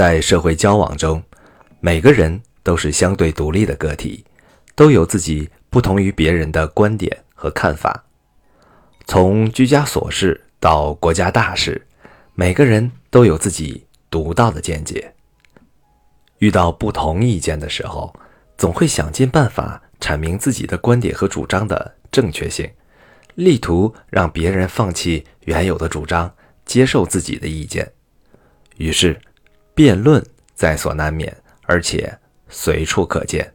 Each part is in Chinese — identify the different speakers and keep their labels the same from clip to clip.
Speaker 1: 在社会交往中，每个人都是相对独立的个体，都有自己不同于别人的观点和看法。从居家琐事到国家大事，每个人都有自己独到的见解。遇到不同意见的时候，总会想尽办法阐明自己的观点和主张的正确性，力图让别人放弃原有的主张，接受自己的意见。于是，辩论在所难免，而且随处可见。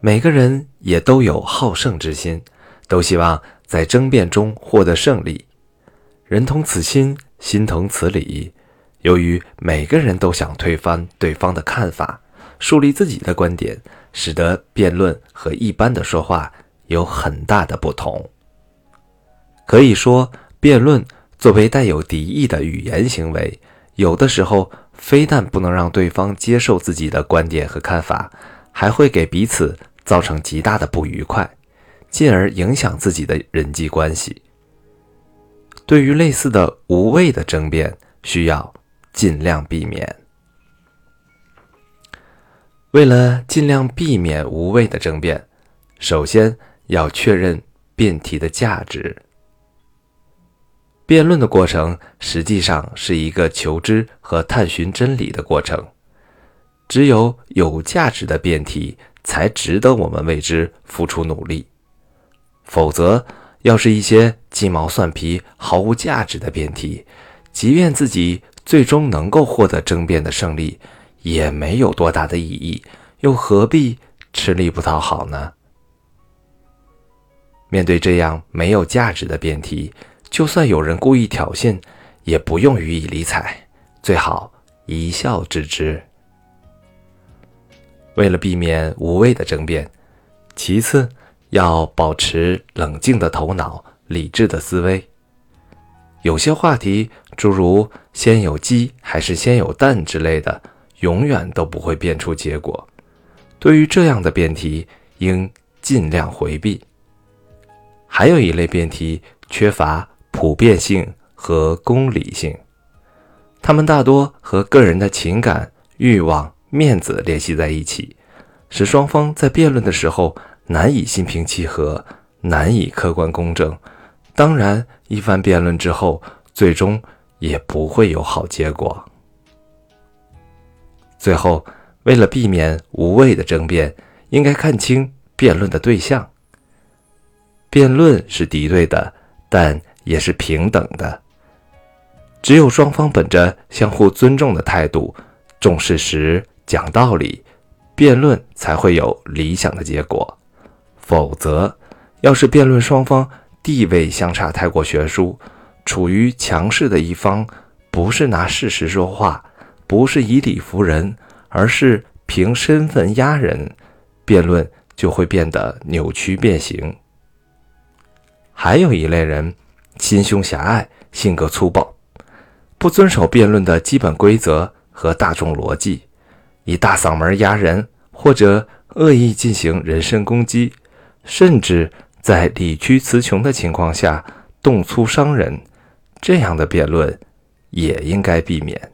Speaker 1: 每个人也都有好胜之心，都希望在争辩中获得胜利。人同此心，心同此理。由于每个人都想推翻对方的看法，树立自己的观点，使得辩论和一般的说话有很大的不同。可以说，辩论作为带有敌意的语言行为，有的时候非但不能让对方接受自己的观点和看法，还会给彼此造成极大的不愉快，进而影响自己的人际关系。对于类似的无谓的争辩，需要。尽量避免。为了尽量避免无谓的争辩，首先要确认辩题的价值。辩论的过程实际上是一个求知和探寻真理的过程。只有有价值的辩题，才值得我们为之付出努力。否则，要是一些鸡毛蒜皮、毫无价值的辩题，即便自己。最终能够获得争辩的胜利，也没有多大的意义，又何必吃力不讨好呢？面对这样没有价值的辩题，就算有人故意挑衅，也不用予以理睬，最好一笑置之。为了避免无谓的争辩，其次要保持冷静的头脑、理智的思维。有些话题，诸如“先有鸡还是先有蛋”之类的，永远都不会辩出结果。对于这样的辩题，应尽量回避。还有一类辩题缺乏普遍性和公理性，他们大多和个人的情感、欲望、面子联系在一起，使双方在辩论的时候难以心平气和，难以客观公正。当然，一番辩论之后，最终也不会有好结果。最后，为了避免无谓的争辩，应该看清辩论的对象。辩论是敌对的，但也是平等的。只有双方本着相互尊重的态度，重事实、讲道理，辩论才会有理想的结果。否则，要是辩论双方，地位相差太过悬殊，处于强势的一方，不是拿事实说话，不是以理服人，而是凭身份压人，辩论就会变得扭曲变形。还有一类人，心胸狭隘，性格粗暴，不遵守辩论的基本规则和大众逻辑，以大嗓门压人，或者恶意进行人身攻击，甚至。在理屈词穷的情况下动粗伤人，这样的辩论也应该避免。